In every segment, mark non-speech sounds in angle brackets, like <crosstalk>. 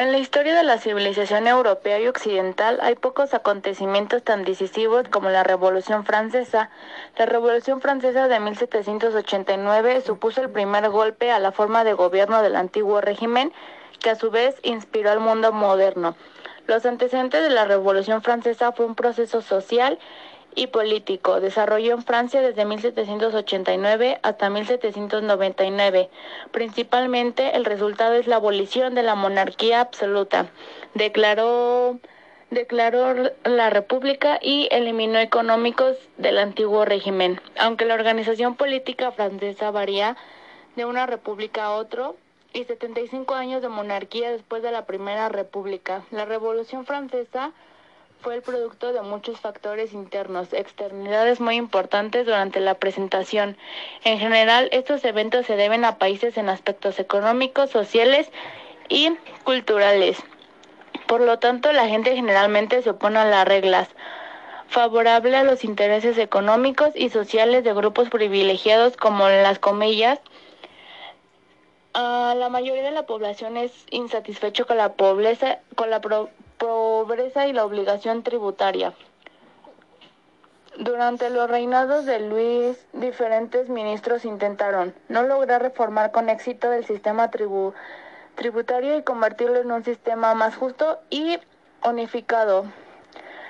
En la historia de la civilización europea y occidental hay pocos acontecimientos tan decisivos como la Revolución Francesa. La Revolución Francesa de 1789 supuso el primer golpe a la forma de gobierno del antiguo régimen, que a su vez inspiró al mundo moderno. Los antecedentes de la Revolución Francesa fue un proceso social y político. Desarrolló en Francia desde 1789 hasta 1799. Principalmente el resultado es la abolición de la monarquía absoluta. Declaró declaró la república y eliminó económicos del antiguo régimen. Aunque la organización política francesa varía de una república a otro, y 75 años de monarquía después de la Primera República. La Revolución Francesa fue el producto de muchos factores internos, externidades muy importantes durante la presentación. En general, estos eventos se deben a países en aspectos económicos, sociales y culturales. Por lo tanto, la gente generalmente se opone a las reglas, favorable a los intereses económicos y sociales de grupos privilegiados como las comillas. la mayoría de la población es insatisfecho con la pobreza, con la pobreza y la obligación tributaria. Durante los reinados de Luis, diferentes ministros intentaron no lograr reformar con éxito el sistema tributario y convertirlo en un sistema más justo y unificado.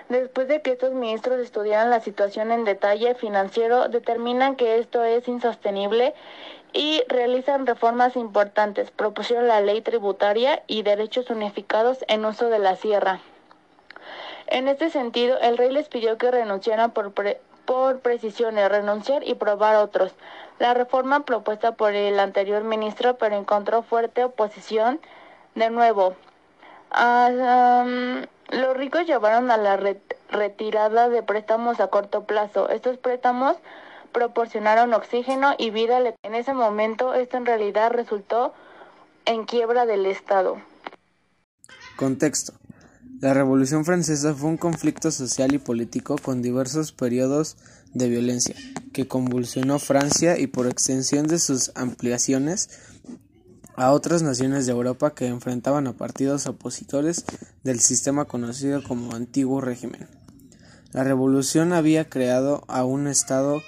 Después de que estos ministros estudiaran la situación en detalle financiero, determinan que esto es insostenible y realizan reformas importantes. Propusieron la ley tributaria y derechos unificados en uso de la sierra. En este sentido, el rey les pidió que renunciaran por, por precisiones, renunciar y probar otros. La reforma propuesta por el anterior ministro, pero encontró fuerte oposición de nuevo. Ah, los ricos llevaron a la retirada de préstamos a corto plazo. Estos préstamos proporcionaron oxígeno y vida. En ese momento esto en realidad resultó en quiebra del Estado. Contexto. La Revolución Francesa fue un conflicto social y político con diversos periodos de violencia, que convulsionó Francia y por extensión de sus ampliaciones a otras naciones de Europa que enfrentaban a partidos opositores del sistema conocido como antiguo régimen. La revolución había creado a un Estado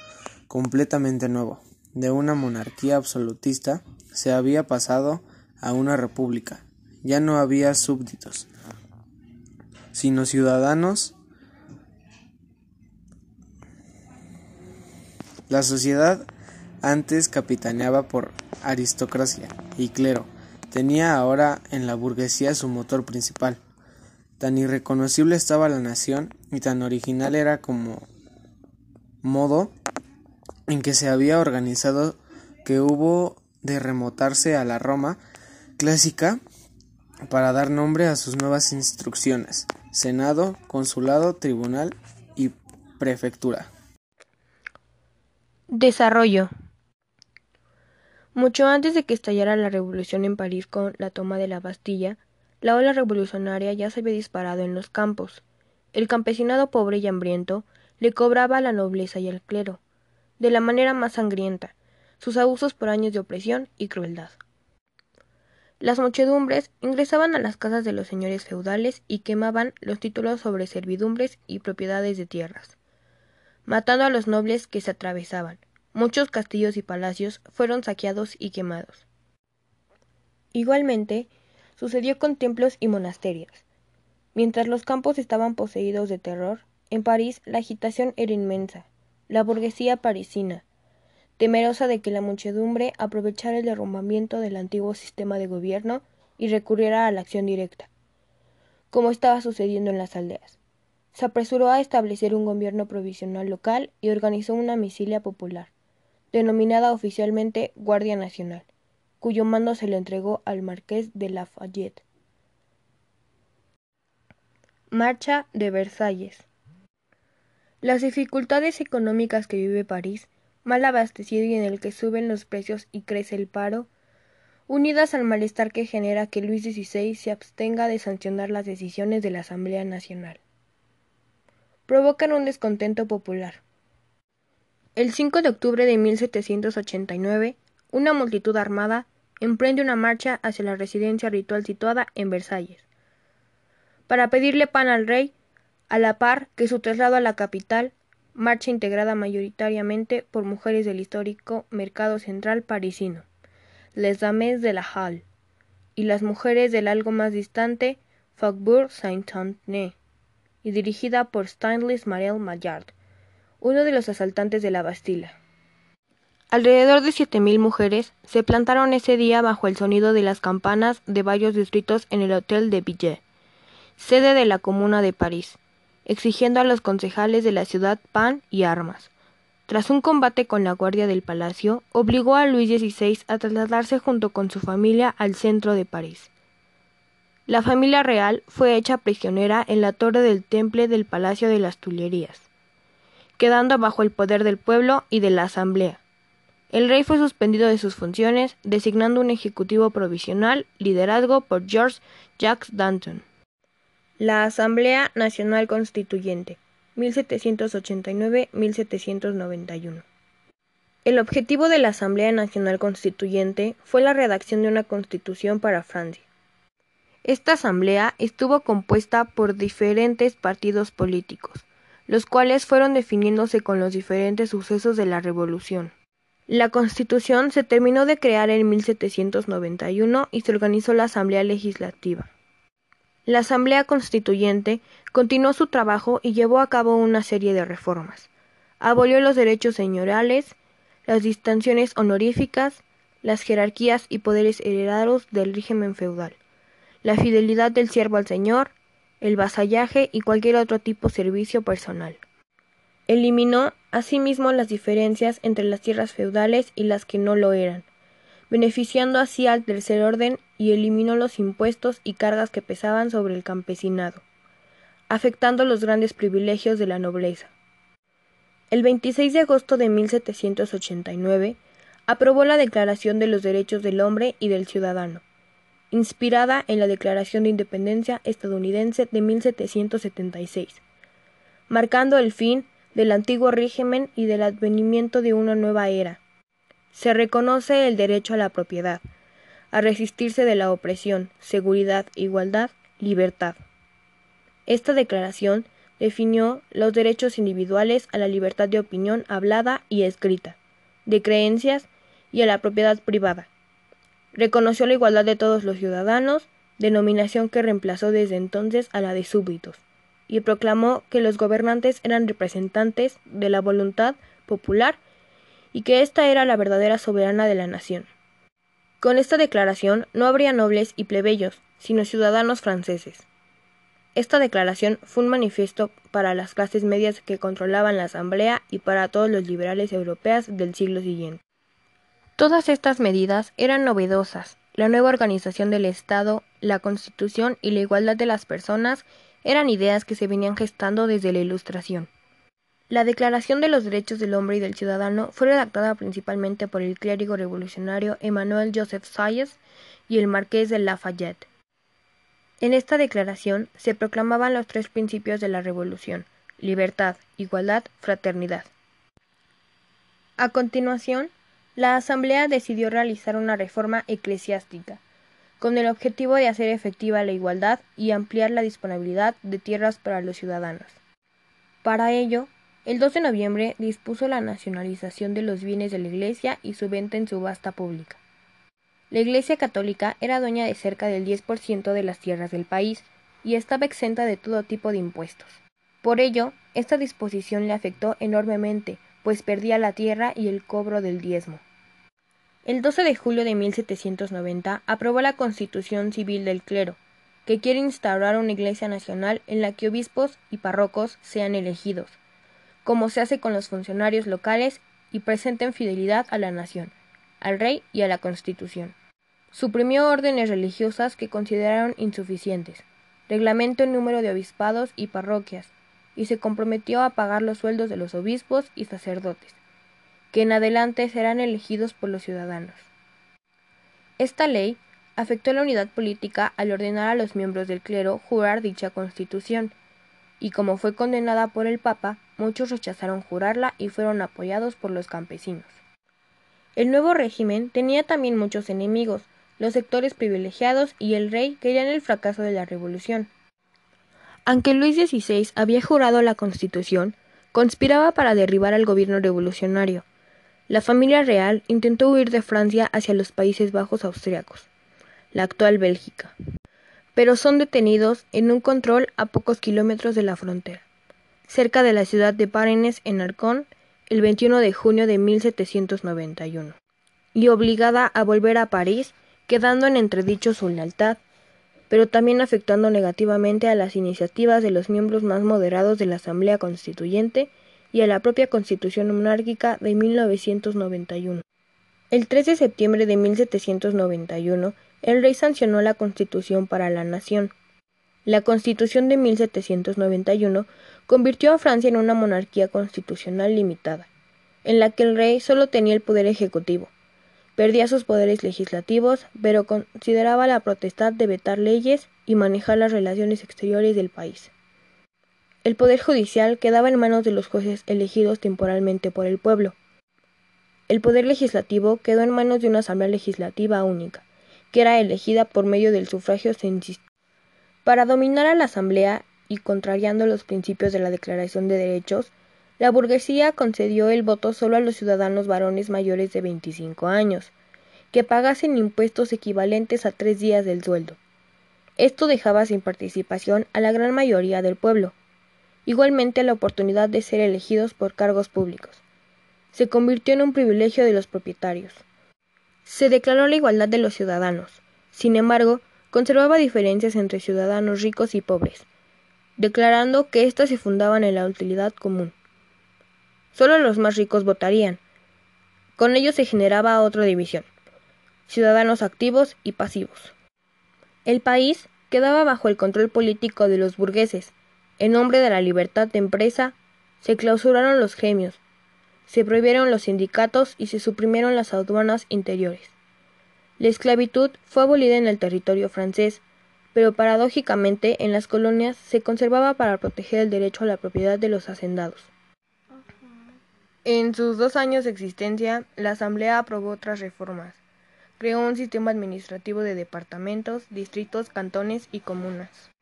completamente nuevo. De una monarquía absolutista se había pasado a una república. Ya no había súbditos, sino ciudadanos. La sociedad antes capitaneaba por aristocracia y clero, tenía ahora en la burguesía su motor principal. Tan irreconocible estaba la nación y tan original era como modo en que se había organizado que hubo de remotarse a la Roma clásica para dar nombre a sus nuevas instrucciones, Senado, Consulado, Tribunal y Prefectura. Desarrollo. Mucho antes de que estallara la revolución en París con la toma de la Bastilla, la ola revolucionaria ya se había disparado en los campos. El campesinado pobre y hambriento le cobraba a la nobleza y al clero, de la manera más sangrienta, sus abusos por años de opresión y crueldad. Las muchedumbres ingresaban a las casas de los señores feudales y quemaban los títulos sobre servidumbres y propiedades de tierras, matando a los nobles que se atravesaban. Muchos castillos y palacios fueron saqueados y quemados. Igualmente, sucedió con templos y monasterios. Mientras los campos estaban poseídos de terror, en París la agitación era inmensa, la burguesía parisina, temerosa de que la muchedumbre aprovechara el derrumbamiento del antiguo sistema de gobierno y recurriera a la acción directa, como estaba sucediendo en las aldeas. Se apresuró a establecer un gobierno provisional local y organizó una misilia popular, denominada oficialmente Guardia Nacional, cuyo mando se le entregó al marqués de Lafayette. Marcha de Versalles. Las dificultades económicas que vive París, mal abastecido y en el que suben los precios y crece el paro, unidas al malestar que genera que Luis XVI se abstenga de sancionar las decisiones de la Asamblea Nacional, provocan un descontento popular. El 5 de octubre de 1789, una multitud armada, emprende una marcha hacia la residencia ritual situada en Versalles, para pedirle pan al rey, a la par que su traslado a la capital, marcha integrada mayoritariamente por mujeres del histórico mercado central parisino, les Dames de la Halle, y las mujeres del algo más distante Faubourg Saint-Antoine, y dirigida por Stanislas Marel Maillard, uno de los asaltantes de la Bastilla. Alrededor de siete mil mujeres se plantaron ese día bajo el sonido de las campanas de varios distritos en el Hotel de Villet, sede de la Comuna de París, exigiendo a los concejales de la ciudad pan y armas. Tras un combate con la guardia del palacio, obligó a Luis XVI a trasladarse junto con su familia al centro de París. La familia real fue hecha prisionera en la torre del temple del Palacio de las Tullerías, quedando bajo el poder del pueblo y de la Asamblea, el rey fue suspendido de sus funciones, designando un ejecutivo provisional, liderazgo por George Jacques Danton. La Asamblea Nacional Constituyente, 1789-1791. El objetivo de la Asamblea Nacional Constituyente fue la redacción de una constitución para Francia. Esta asamblea estuvo compuesta por diferentes partidos políticos, los cuales fueron definiéndose con los diferentes sucesos de la Revolución. La Constitución se terminó de crear en 1791 y se organizó la Asamblea Legislativa. La Asamblea Constituyente continuó su trabajo y llevó a cabo una serie de reformas. Abolió los derechos señoriales, las distinciones honoríficas, las jerarquías y poderes heredados del régimen feudal, la fidelidad del siervo al señor, el vasallaje y cualquier otro tipo de servicio personal. Eliminó asimismo las diferencias entre las tierras feudales y las que no lo eran, beneficiando así al tercer orden y eliminó los impuestos y cargas que pesaban sobre el campesinado, afectando los grandes privilegios de la nobleza. El 26 de agosto de 1789 aprobó la Declaración de los Derechos del Hombre y del Ciudadano, inspirada en la Declaración de Independencia estadounidense de 1776, marcando el fin del antiguo régimen y del advenimiento de una nueva era. Se reconoce el derecho a la propiedad, a resistirse de la opresión, seguridad, igualdad, libertad. Esta declaración definió los derechos individuales a la libertad de opinión hablada y escrita, de creencias y a la propiedad privada. Reconoció la igualdad de todos los ciudadanos, denominación que reemplazó desde entonces a la de súbditos y proclamó que los gobernantes eran representantes de la voluntad popular y que ésta era la verdadera soberana de la nación. Con esta declaración no habría nobles y plebeyos, sino ciudadanos franceses. Esta declaración fue un manifiesto para las clases medias que controlaban la Asamblea y para todos los liberales europeos del siglo siguiente. Todas estas medidas eran novedosas. La nueva organización del Estado, la Constitución y la igualdad de las personas eran ideas que se venían gestando desde la Ilustración. La Declaración de los Derechos del Hombre y del Ciudadano fue redactada principalmente por el clérigo revolucionario Emmanuel Joseph Sayes y el marqués de Lafayette. En esta declaración se proclamaban los tres principios de la revolución libertad, igualdad, fraternidad. A continuación, la Asamblea decidió realizar una reforma eclesiástica, con el objetivo de hacer efectiva la igualdad y ampliar la disponibilidad de tierras para los ciudadanos. Para ello, el 2 de noviembre dispuso la nacionalización de los bienes de la Iglesia y su venta en subasta pública. La Iglesia católica era dueña de cerca del 10% de las tierras del país y estaba exenta de todo tipo de impuestos. Por ello, esta disposición le afectó enormemente, pues perdía la tierra y el cobro del diezmo. El 12 de julio de 1790 aprobó la Constitución Civil del Clero, que quiere instaurar una Iglesia nacional en la que obispos y párrocos sean elegidos, como se hace con los funcionarios locales y presenten fidelidad a la nación, al rey y a la Constitución. Suprimió órdenes religiosas que consideraron insuficientes, reglamentó el número de obispados y parroquias, y se comprometió a pagar los sueldos de los obispos y sacerdotes que en adelante serán elegidos por los ciudadanos. Esta ley afectó la unidad política al ordenar a los miembros del clero jurar dicha constitución, y como fue condenada por el Papa, muchos rechazaron jurarla y fueron apoyados por los campesinos. El nuevo régimen tenía también muchos enemigos, los sectores privilegiados y el rey querían el fracaso de la revolución. Aunque Luis XVI había jurado la Constitución, conspiraba para derribar al gobierno revolucionario. La familia real intentó huir de Francia hacia los Países Bajos austriacos, la actual Bélgica, pero son detenidos en un control a pocos kilómetros de la frontera, cerca de la ciudad de Parenes en Arcón, el 21 de junio de 1791, y obligada a volver a París, quedando en entredicho su lealtad, pero también afectando negativamente a las iniciativas de los miembros más moderados de la Asamblea Constituyente y a la propia Constitución monárquica de 1991. El 3 de septiembre de 1791, el rey sancionó la Constitución para la nación. La Constitución de 1791 convirtió a Francia en una monarquía constitucional limitada, en la que el rey solo tenía el poder ejecutivo. Perdía sus poderes legislativos, pero consideraba la potestad de vetar leyes y manejar las relaciones exteriores del país. El poder judicial quedaba en manos de los jueces elegidos temporalmente por el pueblo. El poder legislativo quedó en manos de una asamblea legislativa única, que era elegida por medio del sufragio censista. Para dominar a la asamblea y contrariando los principios de la Declaración de Derechos, la burguesía concedió el voto solo a los ciudadanos varones mayores de 25 años, que pagasen impuestos equivalentes a tres días del sueldo. Esto dejaba sin participación a la gran mayoría del pueblo, igualmente la oportunidad de ser elegidos por cargos públicos. Se convirtió en un privilegio de los propietarios. Se declaró la igualdad de los ciudadanos. Sin embargo, conservaba diferencias entre ciudadanos ricos y pobres, declarando que éstas se fundaban en la utilidad común. Solo los más ricos votarían. Con ello se generaba otra división, ciudadanos activos y pasivos. El país quedaba bajo el control político de los burgueses, en nombre de la libertad de empresa, se clausuraron los gremios, se prohibieron los sindicatos y se suprimieron las aduanas interiores. La esclavitud fue abolida en el territorio francés, pero paradójicamente en las colonias se conservaba para proteger el derecho a la propiedad de los hacendados. En sus dos años de existencia, la Asamblea aprobó otras reformas. Creó un sistema administrativo de departamentos, distritos, cantones y comunas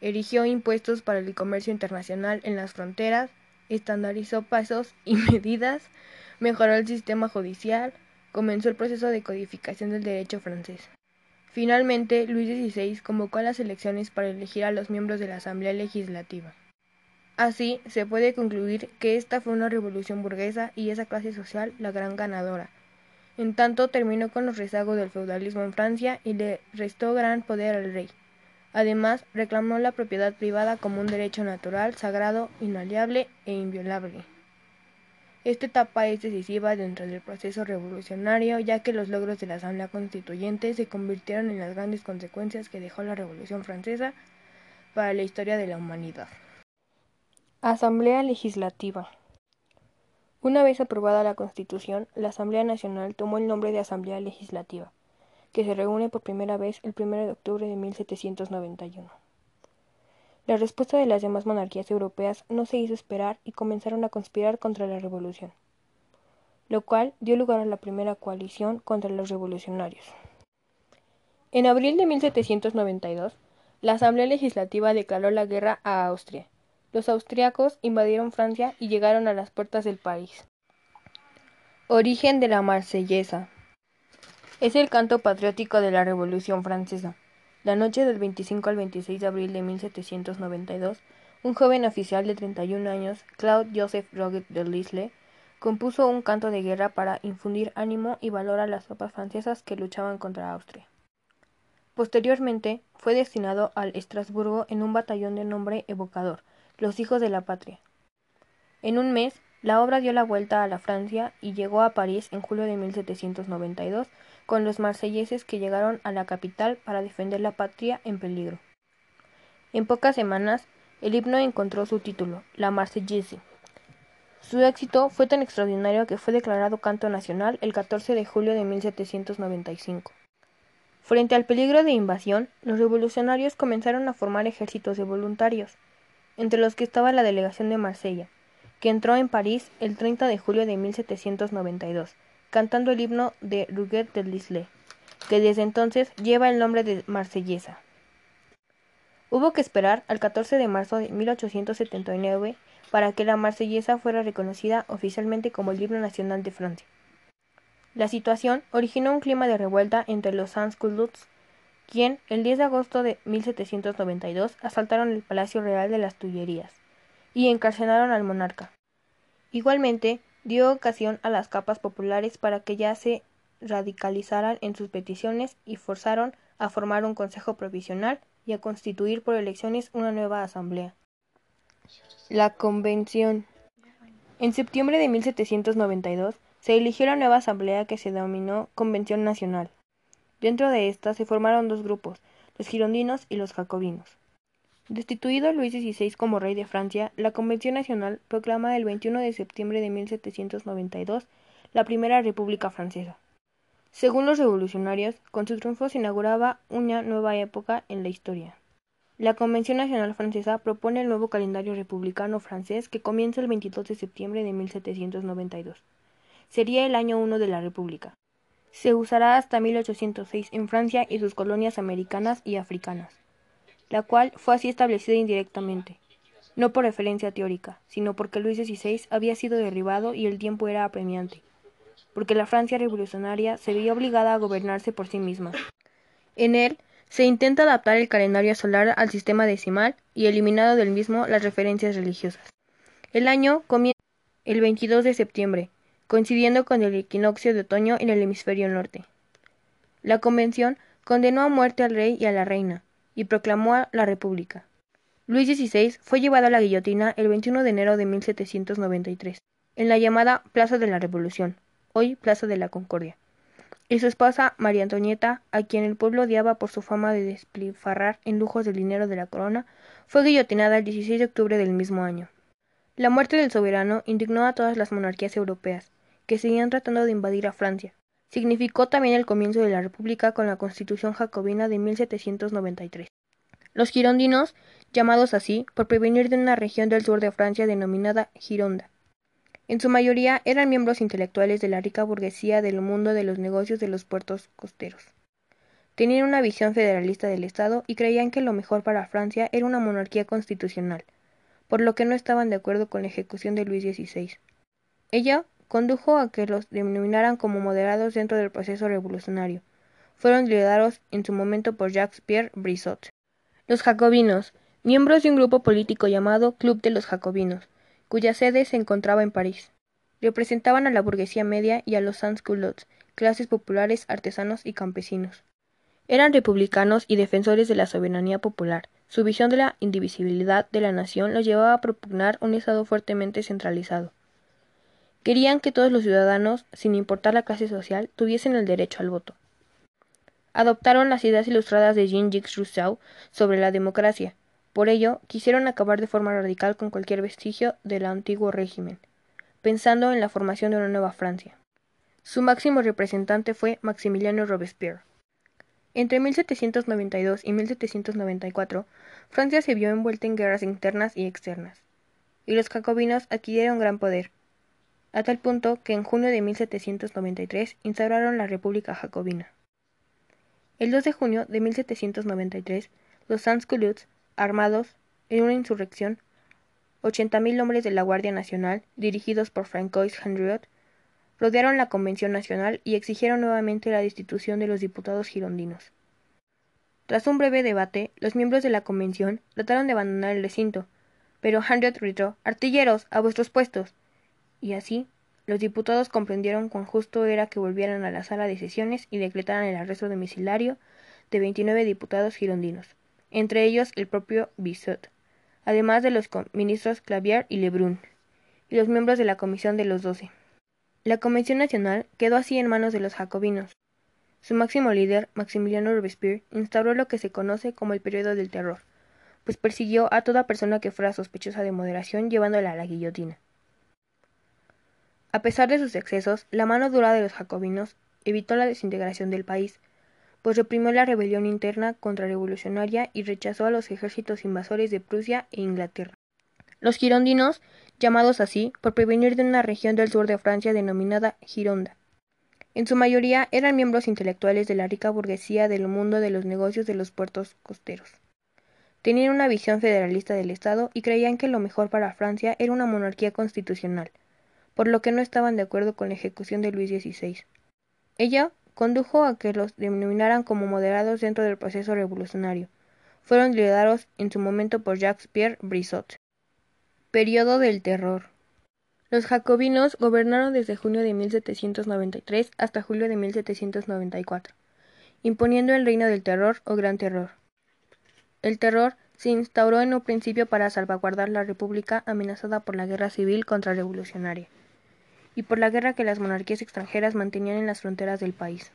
erigió impuestos para el comercio internacional en las fronteras, estandarizó pasos y <laughs> medidas, mejoró el sistema judicial, comenzó el proceso de codificación del derecho francés. Finalmente, Luis XVI convocó a las elecciones para elegir a los miembros de la Asamblea Legislativa. Así, se puede concluir que esta fue una revolución burguesa y esa clase social la gran ganadora. En tanto, terminó con los rezagos del feudalismo en Francia y le restó gran poder al rey. Además, reclamó la propiedad privada como un derecho natural, sagrado, inaliable e inviolable. Esta etapa es decisiva dentro del proceso revolucionario, ya que los logros de la Asamblea Constituyente se convirtieron en las grandes consecuencias que dejó la Revolución Francesa para la historia de la humanidad. Asamblea Legislativa Una vez aprobada la Constitución, la Asamblea Nacional tomó el nombre de Asamblea Legislativa que se reúne por primera vez el 1 de octubre de 1791. La respuesta de las demás monarquías europeas no se hizo esperar y comenzaron a conspirar contra la revolución, lo cual dio lugar a la primera coalición contra los revolucionarios. En abril de 1792, la Asamblea Legislativa declaró la guerra a Austria. Los austriacos invadieron Francia y llegaron a las puertas del país. Origen de la Marsellesa es el canto patriótico de la Revolución Francesa. La noche del 25 al 26 de abril de 1792, un joven oficial de 31 años, Claude Joseph Roget de Lisle, compuso un canto de guerra para infundir ánimo y valor a las tropas francesas que luchaban contra Austria. Posteriormente, fue destinado al Estrasburgo en un batallón de nombre evocador, los Hijos de la Patria. En un mes, la obra dio la vuelta a la Francia y llegó a París en julio de 1792 con los marselleses que llegaron a la capital para defender la patria en peligro. En pocas semanas, el himno encontró su título, la Marsellese. Su éxito fue tan extraordinario que fue declarado canto nacional el 14 de julio de 1795. Frente al peligro de invasión, los revolucionarios comenzaron a formar ejércitos de voluntarios, entre los que estaba la delegación de Marsella, que entró en París el 30 de julio de 1792 cantando el himno de Ruguet de Lisle. que desde entonces lleva el nombre de Marsellesa. Hubo que esperar al 14 de marzo de 1879 para que la Marsellesa fuera reconocida oficialmente como el himno nacional de Francia. La situación originó un clima de revuelta entre los sans-culottes, quien, el 10 de agosto de 1792, asaltaron el Palacio Real de las Tullerías y encarcelaron al monarca. Igualmente, dio ocasión a las capas populares para que ya se radicalizaran en sus peticiones y forzaron a formar un consejo provisional y a constituir por elecciones una nueva asamblea. La Convención. En septiembre de 1792 se eligió la nueva asamblea que se denominó Convención Nacional. Dentro de esta se formaron dos grupos, los girondinos y los jacobinos. Destituido Luis XVI como rey de Francia, la Convención Nacional proclama el 21 de septiembre de 1792 la primera República Francesa. Según los revolucionarios, con su triunfo se inauguraba una nueva época en la historia. La Convención Nacional Francesa propone el nuevo calendario republicano francés que comienza el 22 de septiembre de 1792. Sería el año 1 de la República. Se usará hasta 1806 en Francia y sus colonias americanas y africanas, la cual fue así establecida indirectamente, no por referencia teórica, sino porque Luis XVI había sido derribado y el tiempo era apremiante porque la Francia revolucionaria se veía obligada a gobernarse por sí misma. En él se intenta adaptar el calendario solar al sistema decimal y eliminado del mismo las referencias religiosas. El año comienza el 22 de septiembre, coincidiendo con el equinoccio de otoño en el hemisferio norte. La convención condenó a muerte al rey y a la reina y proclamó la república. Luis XVI fue llevado a la guillotina el 21 de enero de 1793, en la llamada Plaza de la Revolución, hoy Plaza de la Concordia, y su esposa María Antonieta, a quien el pueblo odiaba por su fama de despilfarrar en lujos del dinero de la corona, fue guillotinada el 16 de octubre del mismo año. La muerte del soberano indignó a todas las monarquías europeas, que seguían tratando de invadir a Francia. Significó también el comienzo de la República con la Constitución jacobina de 1793. Los girondinos, llamados así por prevenir de una región del sur de Francia denominada Gironda, en su mayoría eran miembros intelectuales de la rica burguesía del mundo de los negocios de los puertos costeros. Tenían una visión federalista del Estado y creían que lo mejor para Francia era una monarquía constitucional, por lo que no estaban de acuerdo con la ejecución de Luis XVI. Ella condujo a que los denominaran como moderados dentro del proceso revolucionario. Fueron liderados en su momento por Jacques-Pierre Brissot. Los jacobinos, miembros de un grupo político llamado Club de los Jacobinos, cuya sede se encontraba en París. Representaban a la burguesía media y a los sans-culottes, clases populares, artesanos y campesinos. Eran republicanos y defensores de la soberanía popular. Su visión de la indivisibilidad de la nación los llevaba a propugnar un Estado fuertemente centralizado. Querían que todos los ciudadanos, sin importar la clase social, tuviesen el derecho al voto. Adoptaron las ideas ilustradas de Jean-Jacques Rousseau sobre la democracia, por ello, quisieron acabar de forma radical con cualquier vestigio del antiguo régimen, pensando en la formación de una nueva Francia. Su máximo representante fue Maximiliano Robespierre. Entre 1792 y 1794, Francia se vio envuelta en guerras internas y externas, y los jacobinos adquirieron gran poder, a tal punto que en junio de 1793 instauraron la República Jacobina. El 2 de junio de 1793, los sans-culottes armados en una insurrección, ochenta mil hombres de la Guardia Nacional, dirigidos por Francois Henriot, rodearon la Convención Nacional y exigieron nuevamente la destitución de los diputados girondinos. Tras un breve debate, los miembros de la Convención trataron de abandonar el recinto, pero Henriot gritó Artilleros, a vuestros puestos. Y así, los diputados comprendieron cuán justo era que volvieran a la sala de sesiones y decretaran el arresto domiciliario de veintinueve diputados girondinos entre ellos el propio Bissot, además de los ministros Clavier y Lebrun, y los miembros de la Comisión de los Doce. La Convención Nacional quedó así en manos de los jacobinos. Su máximo líder, Maximiliano Robespierre, instauró lo que se conoce como el periodo del terror, pues persiguió a toda persona que fuera sospechosa de moderación llevándola a la guillotina. A pesar de sus excesos, la mano dura de los jacobinos evitó la desintegración del país, pues reprimió la rebelión interna contrarrevolucionaria y rechazó a los ejércitos invasores de Prusia e Inglaterra. Los girondinos, llamados así por prevenir de una región del sur de Francia denominada Gironda, En su mayoría eran miembros intelectuales de la rica burguesía del mundo de los negocios de los puertos costeros. Tenían una visión federalista del Estado y creían que lo mejor para Francia era una monarquía constitucional, por lo que no estaban de acuerdo con la ejecución de Luis XVI. Ella condujo a que los denominaran como moderados dentro del proceso revolucionario. Fueron liderados en su momento por Jacques-Pierre Brissot. Periodo del terror. Los jacobinos gobernaron desde junio de 1793 hasta julio de 1794, imponiendo el reino del terror o gran terror. El terror se instauró en un principio para salvaguardar la república amenazada por la guerra civil contrarrevolucionaria y por la guerra que las monarquías extranjeras mantenían en las fronteras del país.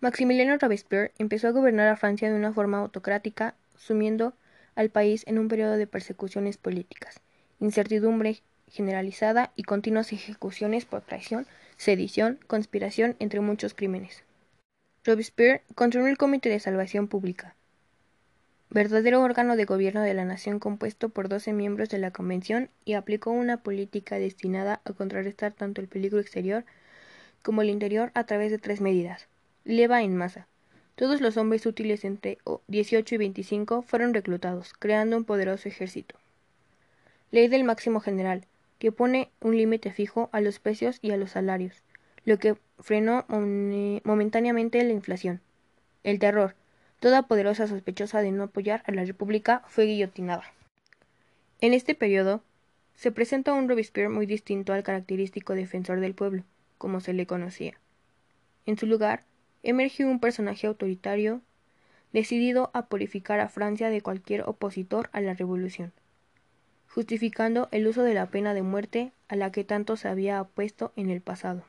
Maximiliano Robespierre empezó a gobernar a Francia de una forma autocrática, sumiendo al país en un periodo de persecuciones políticas, incertidumbre generalizada y continuas ejecuciones por traición, sedición, conspiración, entre muchos crímenes. Robespierre construyó el Comité de Salvación Pública, verdadero órgano de gobierno de la nación compuesto por doce miembros de la Convención y aplicó una política destinada a contrarrestar tanto el peligro exterior como el interior a través de tres medidas. Leva en masa. Todos los hombres útiles entre 18 y 25 fueron reclutados, creando un poderoso ejército. Ley del máximo general que pone un límite fijo a los precios y a los salarios, lo que frenó momentáneamente la inflación. El terror. Toda poderosa sospechosa de no apoyar a la República fue guillotinada. En este periodo se presenta un Robespierre muy distinto al característico defensor del pueblo, como se le conocía. En su lugar, emergió un personaje autoritario, decidido a purificar a Francia de cualquier opositor a la revolución justificando el uso de la pena de muerte a la que tanto se había opuesto en el pasado.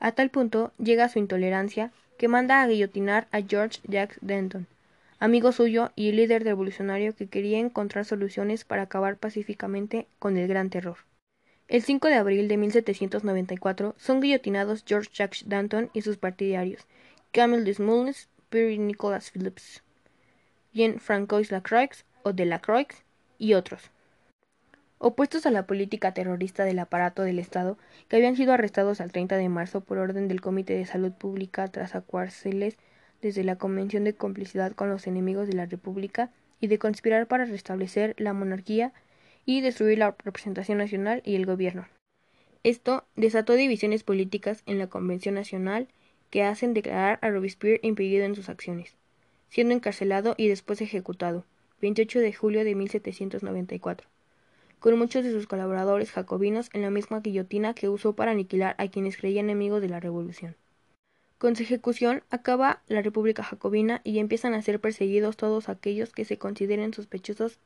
A tal punto llega su intolerancia que manda a guillotinar a George Jacques Denton, amigo suyo y líder revolucionario que quería encontrar soluciones para acabar pacíficamente con el Gran Terror. El 5 de abril de 1794 son guillotinados George Jacques Danton y sus partidarios, Camille Desmoulins, Pierre Nicolas Phillips, Jean-Francois Lacroix o de Lacroix y otros opuestos a la política terrorista del aparato del Estado, que habían sido arrestados al 30 de marzo por orden del Comité de Salud Pública tras acuárseles desde la Convención de Complicidad con los enemigos de la República y de conspirar para restablecer la monarquía y destruir la representación nacional y el gobierno. Esto desató divisiones políticas en la Convención Nacional que hacen declarar a Robespierre impedido en sus acciones, siendo encarcelado y después ejecutado, 28 de julio de 1794 con muchos de sus colaboradores jacobinos en la misma guillotina que usó para aniquilar a quienes creían enemigos de la revolución. Con su ejecución acaba la República Jacobina y empiezan a ser perseguidos todos aquellos que se consideren sospechosos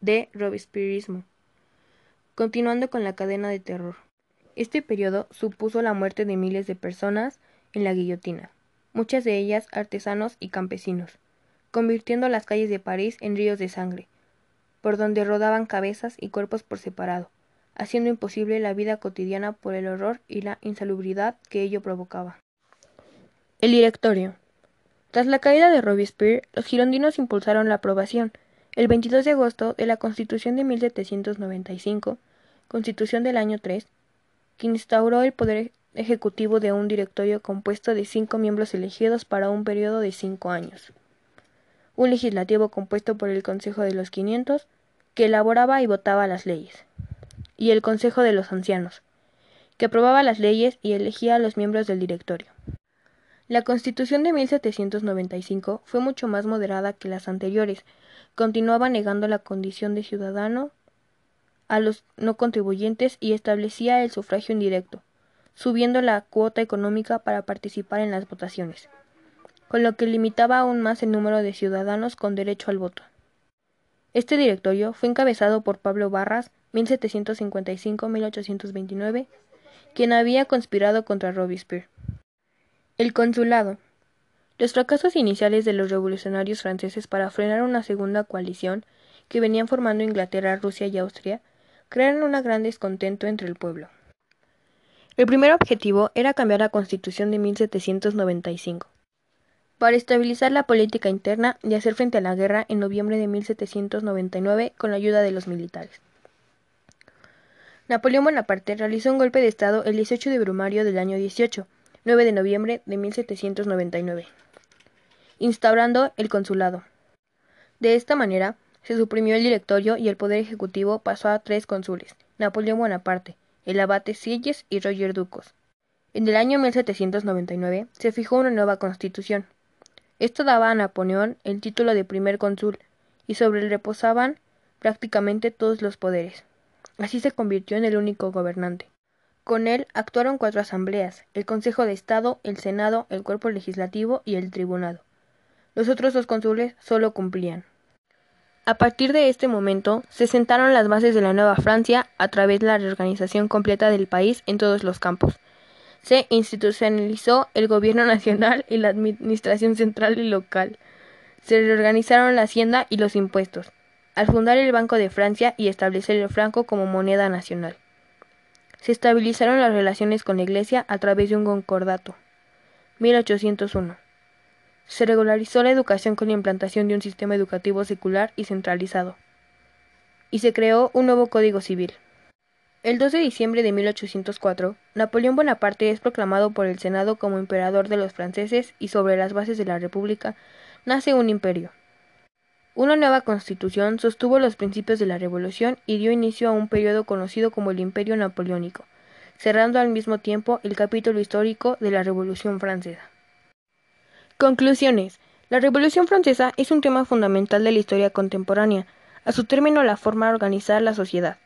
de robespierrismo, continuando con la cadena de terror. Este periodo supuso la muerte de miles de personas en la guillotina, muchas de ellas artesanos y campesinos, convirtiendo las calles de París en ríos de sangre, por donde rodaban cabezas y cuerpos por separado, haciendo imposible la vida cotidiana por el horror y la insalubridad que ello provocaba. El directorio. Tras la caída de Robespierre, los girondinos impulsaron la aprobación, el 22 de agosto, de la Constitución de 1795, Constitución del año 3, que instauró el poder ejecutivo de un directorio compuesto de cinco miembros elegidos para un periodo de cinco años un legislativo compuesto por el Consejo de los Quinientos, que elaboraba y votaba las leyes, y el Consejo de los Ancianos, que aprobaba las leyes y elegía a los miembros del directorio. La Constitución de 1795 fue mucho más moderada que las anteriores, continuaba negando la condición de ciudadano a los no contribuyentes y establecía el sufragio indirecto, subiendo la cuota económica para participar en las votaciones con lo que limitaba aún más el número de ciudadanos con derecho al voto. Este directorio fue encabezado por Pablo Barras, 1755-1829, quien había conspirado contra Robespierre. El consulado. Los fracasos iniciales de los revolucionarios franceses para frenar una segunda coalición que venían formando Inglaterra, Rusia y Austria crearon un gran descontento entre el pueblo. El primer objetivo era cambiar la Constitución de 1795 para estabilizar la política interna y hacer frente a la guerra en noviembre de 1799 con la ayuda de los militares. Napoleón Bonaparte realizó un golpe de Estado el 18 de Brumario del año 18, 9 de noviembre de 1799, instaurando el consulado. De esta manera, se suprimió el directorio y el poder ejecutivo pasó a tres cónsules, Napoleón Bonaparte, el abate Sieyes y Roger Ducos. En el año 1799 se fijó una nueva constitución. Esto daba a Napoleón el título de primer cónsul y sobre él reposaban prácticamente todos los poderes. Así se convirtió en el único gobernante. Con él actuaron cuatro asambleas, el Consejo de Estado, el Senado, el Cuerpo Legislativo y el Tribunado. Los otros dos cónsules solo cumplían. A partir de este momento, se sentaron las bases de la Nueva Francia a través de la reorganización completa del país en todos los campos. Se institucionalizó el gobierno nacional y la administración central y local. Se reorganizaron la hacienda y los impuestos, al fundar el Banco de Francia y establecer el franco como moneda nacional. Se estabilizaron las relaciones con la Iglesia a través de un concordato. 1801. Se regularizó la educación con la implantación de un sistema educativo secular y centralizado. Y se creó un nuevo Código Civil. El 2 de diciembre de 1804, Napoleón Bonaparte es proclamado por el Senado como emperador de los franceses y sobre las bases de la República nace un imperio. Una nueva constitución sostuvo los principios de la revolución y dio inicio a un periodo conocido como el Imperio Napoleónico, cerrando al mismo tiempo el capítulo histórico de la Revolución Francesa. Conclusiones. La Revolución Francesa es un tema fundamental de la historia contemporánea, a su término la forma de organizar la sociedad.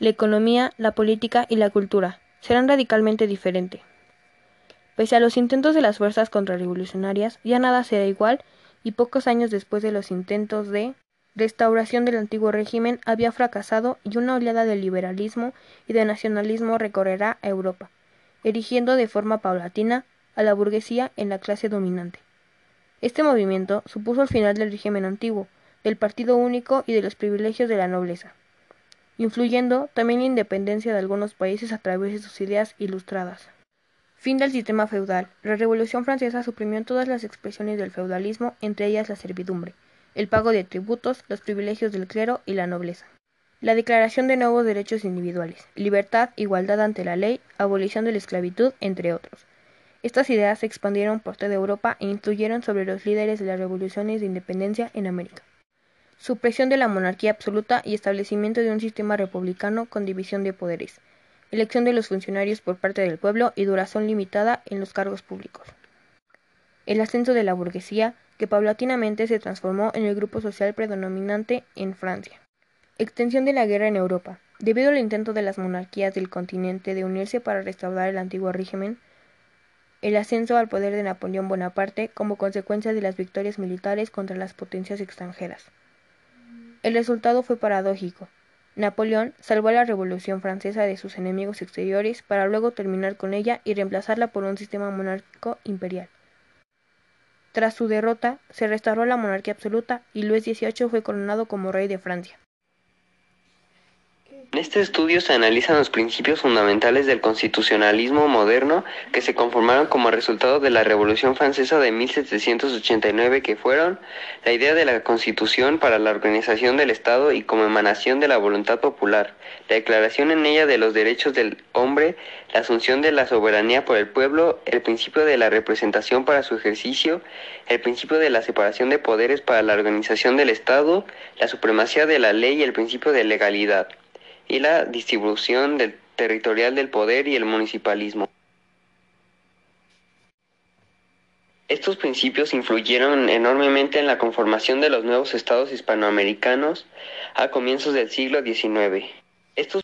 La economía, la política y la cultura serán radicalmente diferentes. Pese a los intentos de las fuerzas contrarrevolucionarias, ya nada será igual y pocos años después de los intentos de restauración del antiguo régimen había fracasado y una oleada de liberalismo y de nacionalismo recorrerá a Europa, erigiendo de forma paulatina a la burguesía en la clase dominante. Este movimiento supuso el final del régimen antiguo, del partido único y de los privilegios de la nobleza, influyendo también la independencia de algunos países a través de sus ideas ilustradas. Fin del sistema feudal. La Revolución Francesa suprimió todas las expresiones del feudalismo, entre ellas la servidumbre, el pago de tributos, los privilegios del clero y la nobleza. La declaración de nuevos derechos individuales, libertad, igualdad ante la ley, abolición de la esclavitud, entre otros. Estas ideas se expandieron por toda Europa e influyeron sobre los líderes de las revoluciones de independencia en América. Supresión de la monarquía absoluta y establecimiento de un sistema republicano con división de poderes. Elección de los funcionarios por parte del pueblo y duración limitada en los cargos públicos. El ascenso de la burguesía, que paulatinamente se transformó en el grupo social predominante en Francia. Extensión de la guerra en Europa. Debido al intento de las monarquías del continente de unirse para restaurar el antiguo régimen, el ascenso al poder de Napoleón Bonaparte como consecuencia de las victorias militares contra las potencias extranjeras. El resultado fue paradójico. Napoleón salvó a la Revolución Francesa de sus enemigos exteriores para luego terminar con ella y reemplazarla por un sistema monárquico imperial. Tras su derrota, se restauró la monarquía absoluta y Luis XVIII fue coronado como rey de Francia. En este estudio se analizan los principios fundamentales del constitucionalismo moderno que se conformaron como resultado de la Revolución Francesa de 1789 que fueron la idea de la Constitución para la organización del Estado y como emanación de la voluntad popular, la declaración en ella de los derechos del hombre, la asunción de la soberanía por el pueblo, el principio de la representación para su ejercicio, el principio de la separación de poderes para la organización del Estado, la supremacía de la ley y el principio de legalidad y la distribución del, territorial del poder y el municipalismo. Estos principios influyeron enormemente en la conformación de los nuevos estados hispanoamericanos a comienzos del siglo XIX. Estos